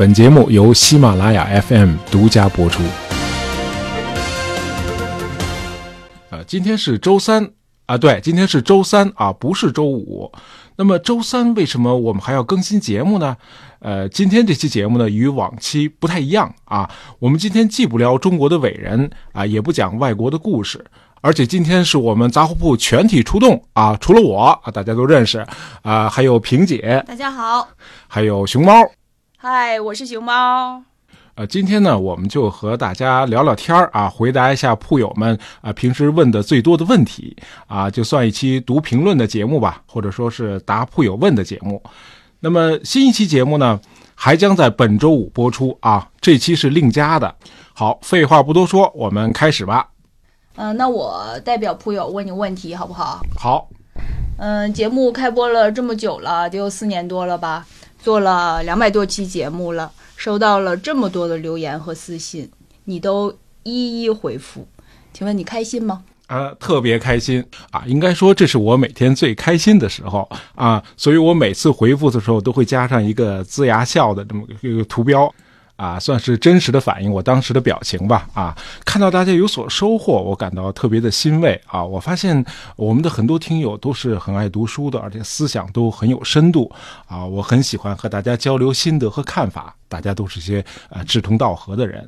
本节目由喜马拉雅 FM 独家播出。呃，今天是周三啊，对，今天是周三啊，不是周五。那么周三为什么我们还要更新节目呢？呃，今天这期节目呢与往期不太一样啊。我们今天既不聊中国的伟人啊，也不讲外国的故事，而且今天是我们杂货铺全体出动啊，除了我啊，大家都认识啊，还有萍姐，大家好，还有熊猫，嗨，我是熊猫。呃，今天呢，我们就和大家聊聊天儿啊，回答一下铺友们啊平时问的最多的问题啊，就算一期读评论的节目吧，或者说是答铺友问的节目。那么新一期节目呢，还将在本周五播出啊。这期是另加的。好，废话不多说，我们开始吧。嗯，那我代表铺友问你问题好不好？好。嗯，节目开播了这么久了，得有四年多了吧？做了两百多期节目了，收到了这么多的留言和私信，你都一一回复，请问你开心吗？呃，特别开心啊！应该说这是我每天最开心的时候啊，所以我每次回复的时候都会加上一个呲牙笑的这么一个图标。啊，算是真实的反映我当时的表情吧。啊，看到大家有所收获，我感到特别的欣慰啊。我发现我们的很多听友都是很爱读书的，而且思想都很有深度啊。我很喜欢和大家交流心得和看法，大家都是些呃志同道合的人。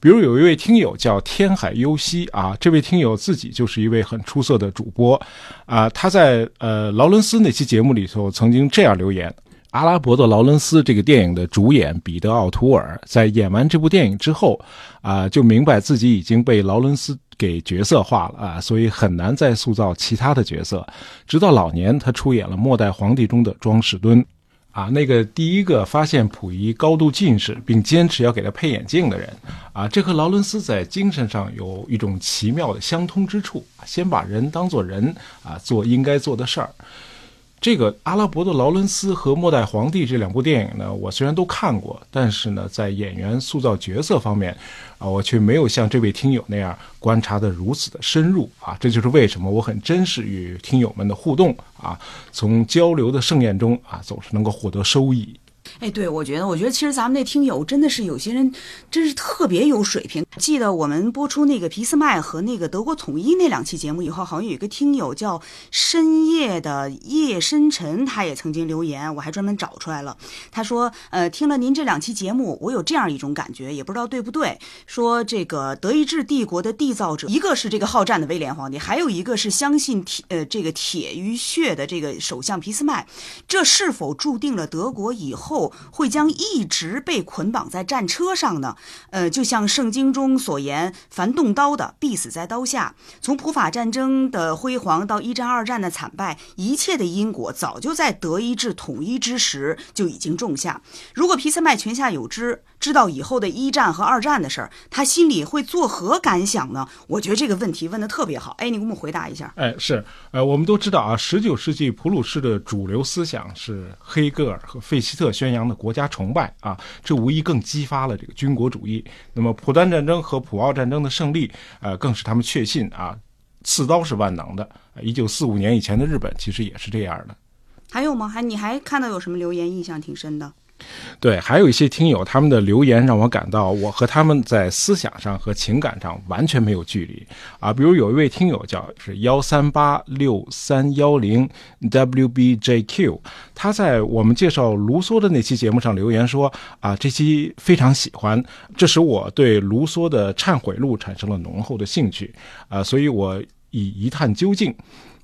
比如有一位听友叫天海优希啊，这位听友自己就是一位很出色的主播啊。他在呃劳伦斯那期节目里头曾经这样留言。阿拉伯的劳伦斯这个电影的主演彼得奥图尔，在演完这部电影之后，啊，就明白自己已经被劳伦斯给角色化了啊，所以很难再塑造其他的角色。直到老年，他出演了《末代皇帝》中的庄士敦，啊，那个第一个发现溥仪高度近视并坚持要给他配眼镜的人，啊，这和劳伦斯在精神上有一种奇妙的相通之处。先把人当做人啊，做应该做的事儿。这个阿拉伯的劳伦斯和末代皇帝这两部电影呢，我虽然都看过，但是呢，在演员塑造角色方面，啊，我却没有像这位听友那样观察的如此的深入啊。这就是为什么我很珍视与听友们的互动啊，从交流的盛宴中啊，总是能够获得收益。哎，对，我觉得，我觉得其实咱们那听友真的是有些人，真是特别有水平。记得我们播出那个皮斯麦和那个德国统一那两期节目以后，好像有一个听友叫深夜的夜深沉，他也曾经留言，我还专门找出来了。他说，呃，听了您这两期节目，我有这样一种感觉，也不知道对不对。说这个德意志帝国的缔造者，一个是这个好战的威廉皇帝，还有一个是相信铁呃这个铁与血的这个首相皮斯麦，这是否注定了德国以后？会将一直被捆绑在战车上呢？呃，就像圣经中所言，凡动刀的必死在刀下。从普法战争的辉煌到一战、二战的惨败，一切的因果早就在德意志统一之时就已经种下。如果皮斯麦泉下有知。知道以后的一战和二战的事儿，他心里会作何感想呢？我觉得这个问题问的特别好。哎，你给我们回答一下。哎，是，呃，我们都知道啊，十九世纪普鲁士的主流思想是黑格尔和费希特宣扬的国家崇拜啊，这无疑更激发了这个军国主义。那么普丹战争和普奥战争的胜利，呃，更使他们确信啊，刺刀是万能的。一九四五年以前的日本其实也是这样的。还有吗？还你还看到有什么留言印象挺深的？对，还有一些听友他们的留言让我感到，我和他们在思想上和情感上完全没有距离啊。比如有一位听友叫是幺三八六三幺零 WBJQ，他在我们介绍卢梭的那期节目上留言说啊，这期非常喜欢，这使我对卢梭的《忏悔录》产生了浓厚的兴趣啊，所以我以一探究竟。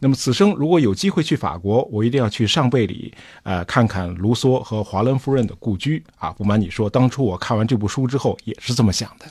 那么此生如果有机会去法国，我一定要去上贝里，呃，看看卢梭和华伦夫人的故居啊！不瞒你说，当初我看完这部书之后，也是这么想的。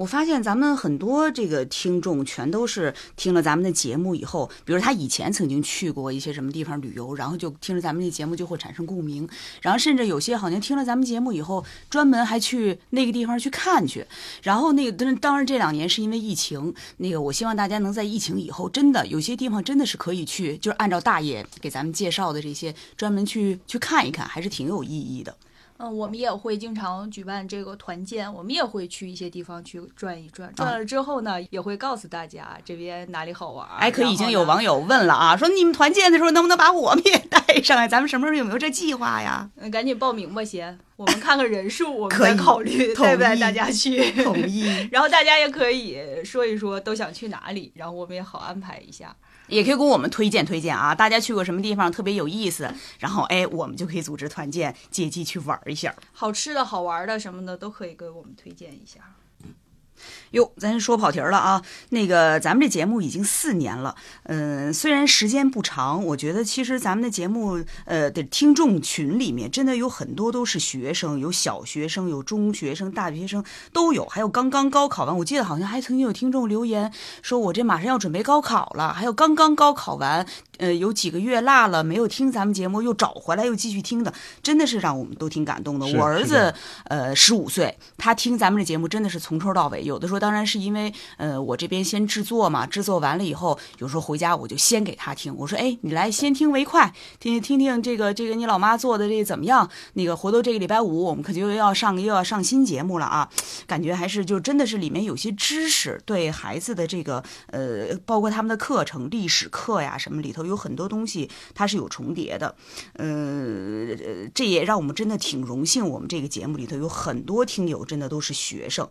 我发现咱们很多这个听众全都是听了咱们的节目以后，比如他以前曾经去过一些什么地方旅游，然后就听着咱们这节目就会产生共鸣，然后甚至有些好像听了咱们节目以后，专门还去那个地方去看去。然后那个当然这两年是因为疫情，那个我希望大家能在疫情以后，真的有些地方真的是可以去，就是按照大爷给咱们介绍的这些，专门去去看一看，还是挺有意义的。嗯，我们也会经常举办这个团建，我们也会去一些地方去转一转。转了之后呢，也会告诉大家这边哪里好玩。哎，可已经有网友问了啊，说你们团建的时候能不能把我们也带上呀？咱们什么时候有没有这计划呀？嗯，赶紧报名吧，先，我们看看人数，我们再考虑同带不带大家去。同意。然后大家也可以说一说都想去哪里，然后我们也好安排一下。也可以给我们推荐推荐啊，大家去过什么地方特别有意思，然后哎，我们就可以组织团建，借机去玩一下。好吃的好玩的什么的都可以给我们推荐一下。哟，咱说跑题儿了啊。那个，咱们这节目已经四年了，嗯、虽然时间不长，我觉得其实咱们的节目，呃的听众群里面真的有很多都是学生，有小学生，有中学生、大学生都有，还有刚刚高考完。我记得好像还曾经有听众留言说，我这马上要准备高考了，还有刚刚高考完，呃，有几个月落了没有听咱们节目，又找回来又继续听的，真的是让我们都挺感动的。我儿子呃十五岁，他听咱们这节目真的是从头到尾。有的时候当然是因为呃我这边先制作嘛，制作完了以后，有时候回家我就先给他听，我说哎你来先听为快，听听听这个这个你老妈做的这怎么样？那个回头这个礼拜五我们可就要上又要上新节目了啊，感觉还是就真的是里面有些知识对孩子的这个呃包括他们的课程历史课呀什么里头有很多东西它是有重叠的，呃，这也让我们真的挺荣幸，我们这个节目里头有很多听友真的都是学生，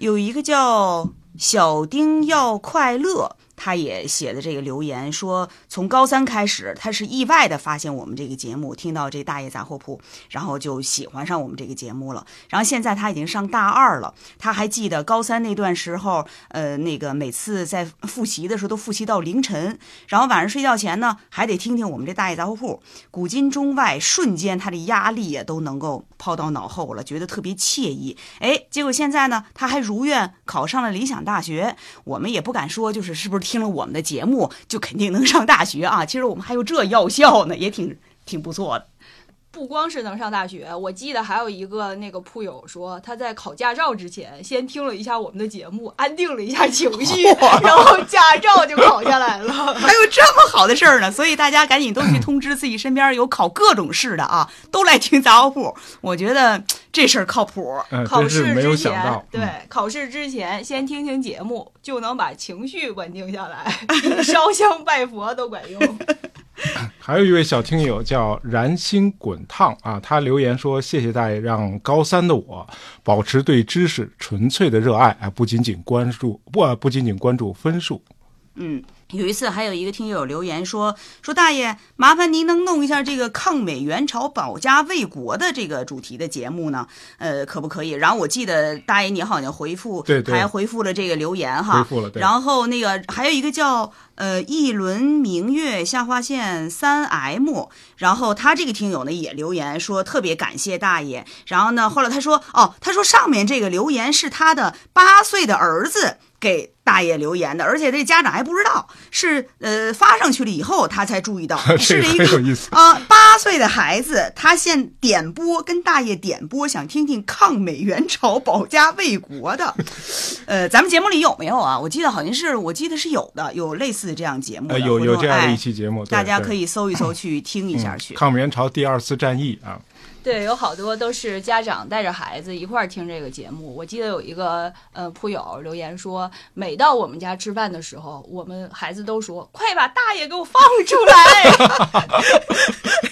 有一个叫小丁要快乐。他也写的这个留言说，从高三开始，他是意外的发现我们这个节目，听到这大爷杂货铺，然后就喜欢上我们这个节目了。然后现在他已经上大二了，他还记得高三那段时候，呃，那个每次在复习的时候都复习到凌晨，然后晚上睡觉前呢，还得听听我们这大爷杂货铺，古今中外，瞬间他的压力也都能够抛到脑后了，觉得特别惬意。哎，结果现在呢，他还如愿考上了理想大学。我们也不敢说，就是是不是听了我们的节目就肯定能上大学啊？其实我们还有这药效呢，也挺挺不错的。不光是能上大学，我记得还有一个那个铺友说，他在考驾照之前先听了一下我们的节目，安定了一下情绪，然后驾照就考下来了。还有这么好的事儿呢，所以大家赶紧都去通知自己身边有考各种试的啊，都来听杂货铺。我觉得这事儿靠谱。嗯，考试之前想到，，对、嗯考试之前先听听节目，就能把情绪稳定下来，烧香拜佛都管用。还有一位小听友叫燃心滚烫啊，他留言说：“谢谢大爷，让高三的我保持对知识纯粹的热爱啊，不仅仅关注不不仅仅关注分数。嗯，有一次还有一个听友留言说说大爷，麻烦您能弄一下这个抗美援朝、保家卫国的这个主题的节目呢？呃，可不可以？然后我记得大爷你好像回复，对对。还回复了这个留言哈，回复了对。然后那个还有一个叫呃一轮明月下划线三 M，然后他这个听友呢也留言说特别感谢大爷，然后呢后来他说哦，他说上面这个留言是他的八岁的儿子给大爷留言的，而且这家长还不知道，是呃发上去了以后他才注意到 是一个。啊，八岁的孩子，他现点播跟大爷点播，想听听抗美援朝、保家卫国的。呃，咱们节目里有没有啊？我记得好像是，我记得是有的，有类似这样节目的。呃，有有这样的哎一期节目，对大家可以搜一搜去听一下去。嗯抗美援朝第二次战役啊，对，有好多都是家长带着孩子一块儿听这个节目。我记得有一个呃铺友留言说，每到我们家吃饭的时候，我们孩子都说：“快把大爷给我放出来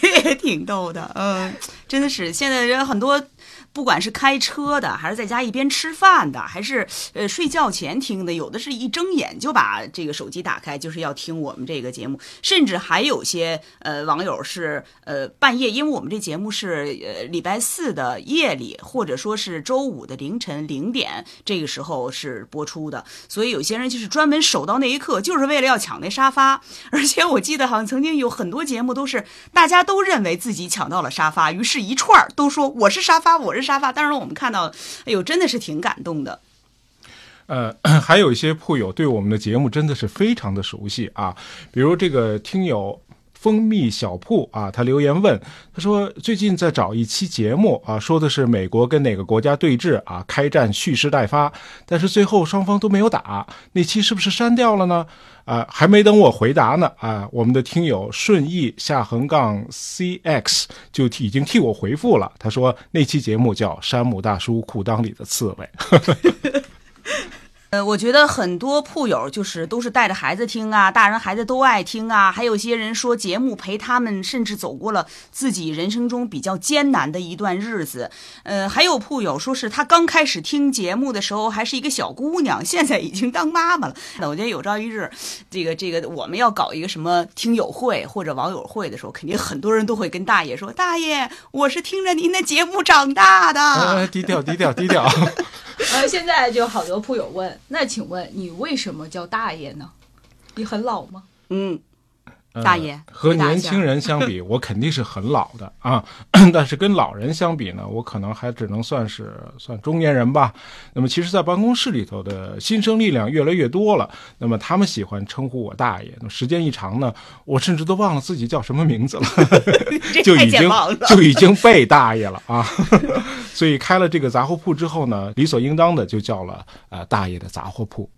也挺逗的，嗯，真的是现在人很多。不管是开车的，还是在家一边吃饭的，还是呃睡觉前听的，有的是一睁眼就把这个手机打开，就是要听我们这个节目。甚至还有些呃网友是呃半夜，因为我们这节目是呃礼拜四的夜里，或者说是周五的凌晨零点这个时候是播出的，所以有些人就是专门守到那一刻，就是为了要抢那沙发。而且我记得好像曾经有很多节目都是大家都认为自己抢到了沙发，于是一串都说我是沙发，我是沙发。当然我们看到，哎呦，真的是挺感动的。呃，还有一些铺友对我们的节目真的是非常的熟悉啊，比如这个听友。蜂蜜小铺啊，他留言问，他说最近在找一期节目啊，说的是美国跟哪个国家对峙啊，开战蓄势待发，但是最后双方都没有打，那期是不是删掉了呢？啊，还没等我回答呢啊，我们的听友顺义下横杠 cx 就已经替我回复了，他说那期节目叫《山姆大叔裤裆里的刺猬》。呃，我觉得很多铺友就是都是带着孩子听啊，大人孩子都爱听啊。还有些人说节目陪他们，甚至走过了自己人生中比较艰难的一段日子。呃，还有铺友说是他刚开始听节目的时候还是一个小姑娘，现在已经当妈妈了。那我觉得有朝一日，这个这个我们要搞一个什么听友会或者网友会的时候，肯定很多人都会跟大爷说：“大爷，我是听着您的节目长大的。呃，低调低调低调。呃，现在就好多铺友问，那请问你为什么叫大爷呢？你很老吗？嗯，大爷和年轻人相比，我肯定是很老的啊。但是跟老人相比呢，我可能还只能算是算中年人吧。那么，其实，在办公室里头的新生力量越来越多了。那么，他们喜欢称呼我大爷。那么时间一长呢，我甚至都忘了自己叫什么名字了，就已经。就已经被大爷了啊。所以开了这个杂货铺之后呢，理所应当的就叫了呃大爷的杂货铺。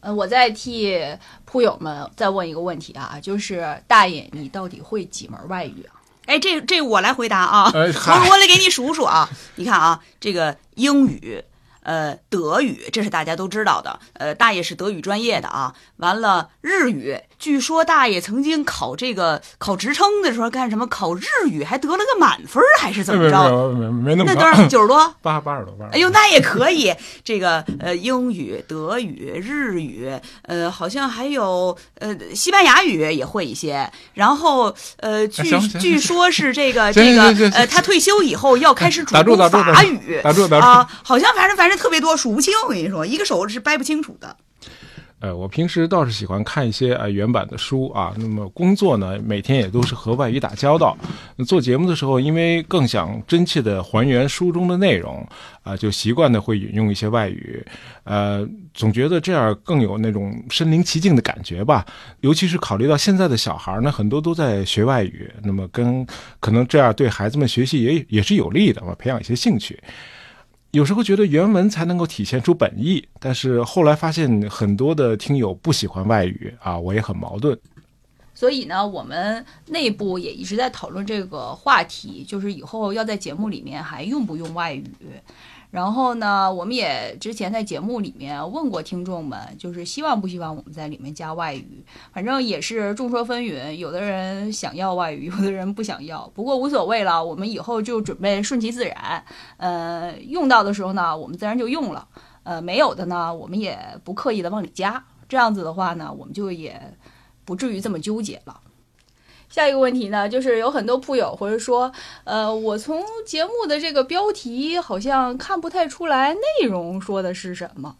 呃，我再替铺友们再问一个问题啊，就是大爷，你到底会几门外语啊？哎，这这我来回答啊，我我来给你数数啊。你看啊，这个英语，呃，德语，这是大家都知道的。呃，大爷是德语专业的啊。完了，日语，据说大爷曾经考这个考职称的时候干什么？考日语还得了个满分，还是怎么着？没没没那么那多少？九十多？八八十多，八十多。哎呦，那也可以。这个呃，英语、德语、日语，呃，好像还有呃，西班牙语也会一些。然后呃，据据说是这个这个呃，他退休以后要开始主攻法语打住打住啊，好像反正反正特别多，数不清。我跟你说，一个手是掰不清楚的。呃，我平时倒是喜欢看一些呃原版的书啊。那么工作呢，每天也都是和外语打交道。做节目的时候，因为更想真切的还原书中的内容，啊、就习惯的会引用一些外语。呃，总觉得这样更有那种身临其境的感觉吧。尤其是考虑到现在的小孩呢，很多都在学外语，那么跟可能这样对孩子们学习也也是有利的嘛，培养一些兴趣。有时候觉得原文才能够体现出本意，但是后来发现很多的听友不喜欢外语啊，我也很矛盾。所以呢，我们内部也一直在讨论这个话题，就是以后要在节目里面还用不用外语。然后呢，我们也之前在节目里面问过听众们，就是希望不希望我们在里面加外语。反正也是众说纷纭，有的人想要外语，有的人不想要。不过无所谓了，我们以后就准备顺其自然。呃，用到的时候呢，我们自然就用了；呃，没有的呢，我们也不刻意的往里加。这样子的话呢，我们就也不至于这么纠结了。下一个问题呢，就是有很多铺友或者说，呃，我从节目的这个标题好像看不太出来内容说的是什么。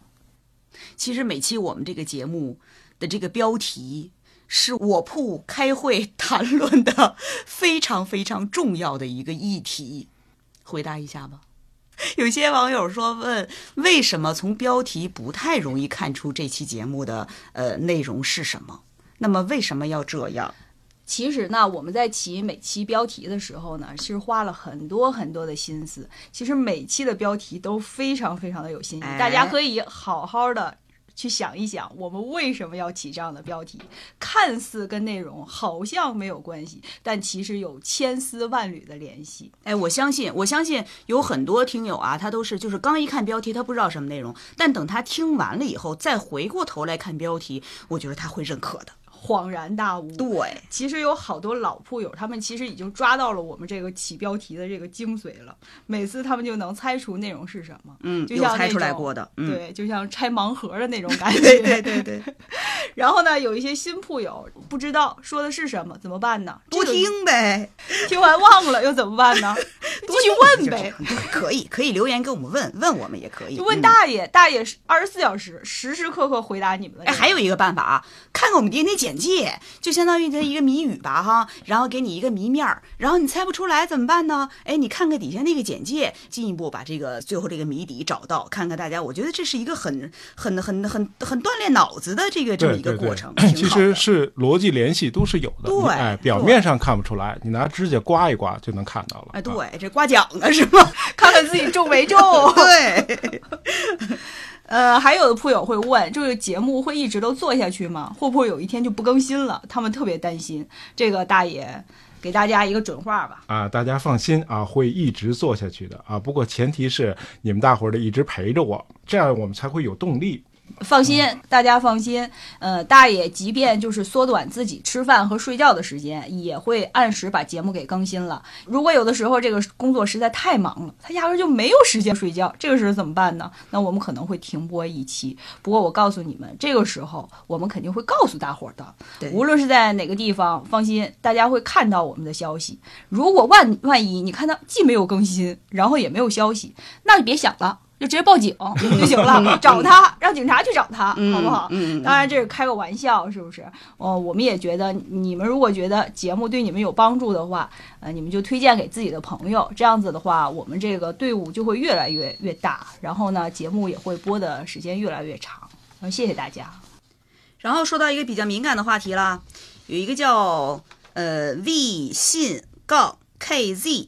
其实每期我们这个节目的这个标题是我铺开会谈论的非常非常重要的一个议题，回答一下吧。有些网友说问为什么从标题不太容易看出这期节目的呃内容是什么？那么为什么要这样？其实呢，我们在起每期标题的时候呢，其实花了很多很多的心思。其实每期的标题都非常非常的有新意，哎大家可以好好的去想一想，我们为什么要起这样的标题？看似跟内容好像没有关系，但其实有千丝万缕的联系。哎，我相信，我相信有很多听友啊，他都是就是刚一看标题，他不知道什么内容，但等他听完了以后，再回过头来看标题，我觉得他会认可的。恍然大悟。对，其实有好多老铺友，他们其实已经抓到了我们这个起标题的这个精髓了。每次他们就能猜出内容是什么，嗯，就像猜出来过的，嗯，对，就像拆盲盒的那种感觉。对对对对，然后呢，有一些新铺友不知道说的是什么，怎么办呢？多听呗，听完忘了又怎么办呢？继续问呗。可以可以留言给我们问问我们也可以，就问嗯大爷，大爷是二十四小时时时刻刻回答你们的。哎，还有一个办法啊，看看我们今天简介，就相当于这一个谜语吧哈，然后给你一个谜面儿，然后你猜不出来怎么办呢？哎，你看看底下那个简介，进一步把这个最后这个谜底找到，看看大家，我觉得这是一个很很很很很锻炼脑子的这个这么一个过程，其实是逻辑联系都是有的。对哎，表面上看不出来，你拿指甲刮一刮就能看到了。哎，啊对，这刮奖啊是吗？看看自己中没中。对，呃，还有的铺友会问，这个节目会一直都做下去吗？会不会有一天就不更新了？他们特别担心。这个大爷给大家一个准话吧。啊，大家放心啊，会一直做下去的啊。不过前提是你们大伙儿得一直陪着我，这样我们才会有动力放心，大家放心。呃，大爷即便就是缩短自己吃饭和睡觉的时间，也会按时把节目给更新了。如果有的时候这个工作实在太忙了，他压根就没有时间睡觉，这个时候怎么办呢？那我们可能会停播一期。不过我告诉你们，这个时候我们肯定会告诉大伙儿的。无论是在哪个地方，放心，大家会看到我们的消息。如果万万一你看到既没有更新，然后也没有消息，那就别想了。就直接报警 就行了，找他，让警察去找他，好不好？嗯，当然这是开个玩笑，是不是？哦，我们也觉得你们如果觉得节目对你们有帮助的话，呃，你们就推荐给自己的朋友，这样子的话，我们这个队伍就会越来越越大，然后呢，节目也会播的时间越来越长。嗯，谢谢大家。然后说到一个比较敏感的话题啦，有一个叫呃 V 信杠 KZ。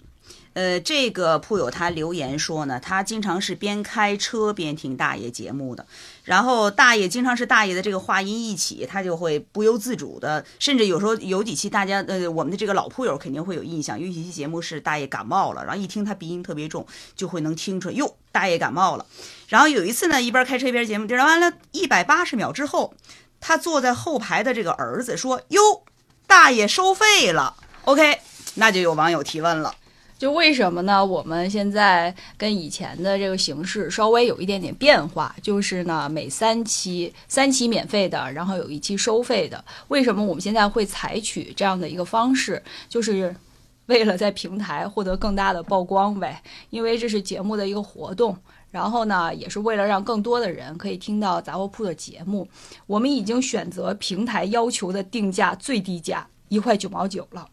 呃，这个铺友他留言说呢，他经常是边开车边听大爷节目的，然后大爷经常是大爷的这个话音一起，他就会不由自主的，甚至有时候有几期大家呃我们的这个老铺友肯定会有印象，有几期节目是大爷感冒了，然后一听他鼻音特别重，就会能听出来哟，大爷感冒了。然后有一次呢，一边开车一边节目，然后完了，一百八十秒之后，他坐在后排的这个儿子说哟，大爷收费了。OK，那就有网友提问了。就为什么呢？我们现在跟以前的这个形式稍微有一点点变化，就是呢，每三期三期免费的，然后有一期收费的。为什么我们现在会采取这样的一个方式？就是为了在平台获得更大的曝光呗，因为这是节目的一个活动。然后呢，也是为了让更多的人可以听到杂货铺的节目，我们已经选择平台要求的定价最低价一块九毛九了。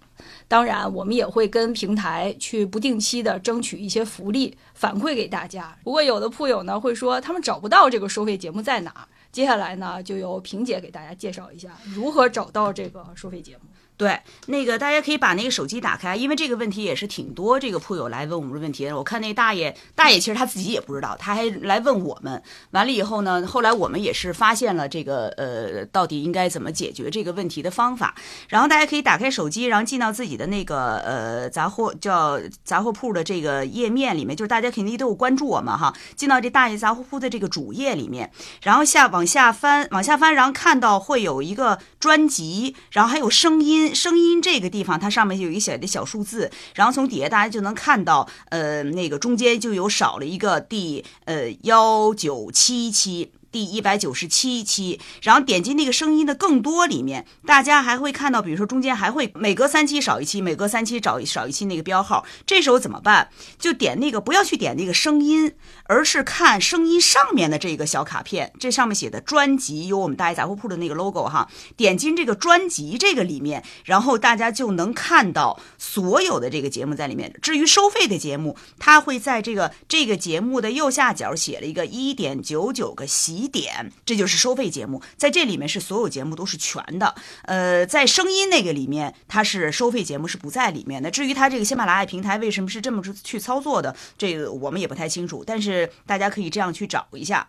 当然，我们也会跟平台去不定期的争取一些福利反馈给大家。不过，有的铺友呢会说他们找不到这个收费节目在哪儿。接下来呢，就由萍姐给大家介绍一下如何找到这个收费节目。对，那个大家可以把那个手机打开，因为这个问题也是挺多这个铺友来问我们的问题。我看那大爷，大爷其实他自己也不知道，他还来问我们。完了以后呢，后来我们也是发现了这个呃，到底应该怎么解决这个问题的方法。然后大家可以打开手机，然后进到自己的那个呃杂货叫杂货铺的这个页面里面，就是大家肯定都有关注我们哈。进到这大爷杂货铺的这个主页里面，然后下往下翻，往下翻，然后看到会有一个专辑，然后还有声音。声音这个地方，它上面有一个小的小数字，然后从底下大家就能看到，呃，那个中间就有少了一个第呃幺九七七。第一百九十七期，然后点击那个声音的更多里面，大家还会看到，比如说中间还会每隔三期少一期，每隔三期找少一期那个标号。这时候怎么办？就点那个，不要去点那个声音，而是看声音上面的这个小卡片，这上面写的专辑有我们大爱杂货铺的那个 logo 哈。点进这个专辑这个里面，然后大家就能看到所有的这个节目在里面。至于收费的节目，它会在这个这个节目的右下角写了一个一点九九个点，这就是收费节目。在这里面是所有节目都是全的。呃，在声音那个里面，它是收费节目是不在里面的。至于它这个喜马拉雅平台为什么是这么去操作的，这个我们也不太清楚。但是大家可以这样去找一下。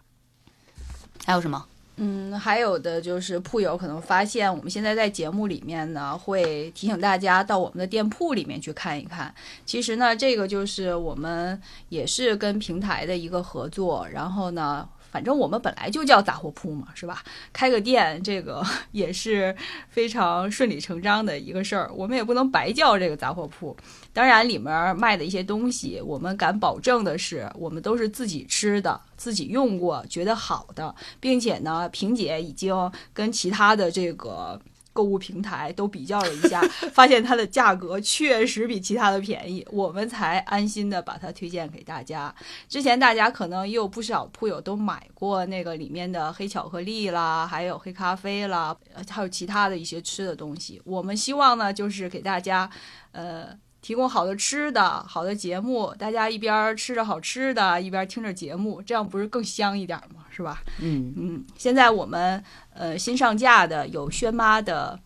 还有什么？嗯，还有的就是铺友可能发现，我们现在在节目里面呢，会提醒大家到我们的店铺里面去看一看。其实呢，这个就是我们也是跟平台的一个合作，然后呢。反正我们本来就叫杂货铺嘛，是吧？开个店，这个 也是非常顺理成章的一个事儿。我们也不能白叫这个杂货铺。当然，里面卖的一些东西，我们敢保证的是，我们都是自己吃的、自己用过、觉得好的，并且呢，萍姐已经跟其他的这个。购物平台都比较了一下，发现它的价格确实比其他的便宜，我们才安心的把它推荐给大家。之前大家可能也有不少铺友都买过那个里面的黑巧克力啦，还有黑咖啡啦，还有其他的一些吃的东西。我们希望呢，就是给大家，呃。提供好的吃的，好的节目，大家一边吃着好吃的，一边听着节目，这样不是更香一点吗？是吧？嗯嗯。现在我们呃新上架的有轩妈的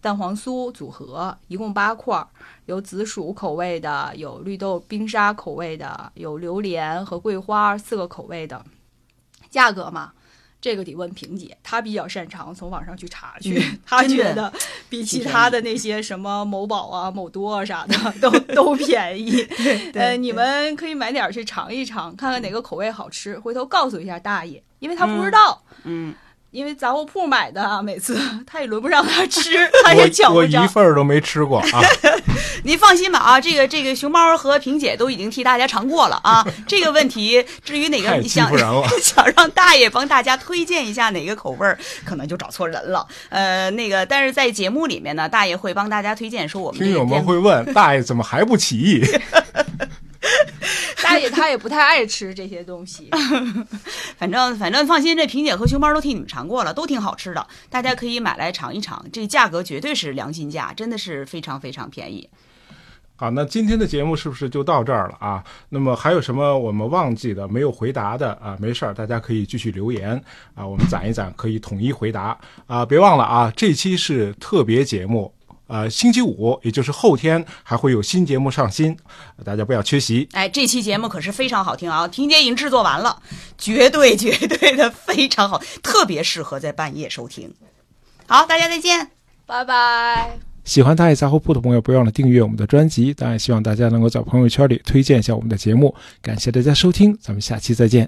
蛋黄酥组合，一共八块，有紫薯口味的，有绿豆冰沙口味的，有榴莲和桂花四个口味的。价格嘛，这个得问萍姐，她比较擅长从网上去查去，嗯她觉得比其他的那些什么某宝啊、某多啊啥的 都都便宜。呃，你们可以买点儿去尝一尝，看看哪个口味好吃，回头告诉一下大爷，因为他不知道。嗯，因为杂货铺买的啊，每次 他也轮不上他吃，他也抢我我一。份儿都没吃过啊。您放心吧啊，这个这个熊猫和萍姐都已经替大家尝过了啊。这个问题，至于哪个你想想让大爷帮大家推荐一下哪个口味儿，可能就找错人了。呃，那个，但是在节目里面呢，大爷会帮大家推荐说我们听友们会问大爷怎么还不起义？大爷他也不太爱吃这些东西，反正反正放心，这萍姐和熊猫都替你们尝过了，都挺好吃的，大家可以买来尝一尝。这价格绝对是良心价，真的是非常非常便宜。好，那今天的节目是不是就到这儿了啊？那么还有什么我们忘记的、没有回答的啊？没事儿，大家可以继续留言啊，我们攒一攒，可以统一回答啊。别忘了啊，这期是特别节目。呃，星期五，也就是后天还会有新节目上新，大家不要缺席。哎，这期节目可是非常好听啊！婷姐已经制作完了，绝对绝对的非常好，特别适合在半夜收听。好，大家再见。拜拜。喜欢大爷杂货铺的朋友，不要忘了订阅我们的专辑。当然，希望大家能够在朋友圈里推荐一下我们的节目。感谢大家收听，咱们下期再见。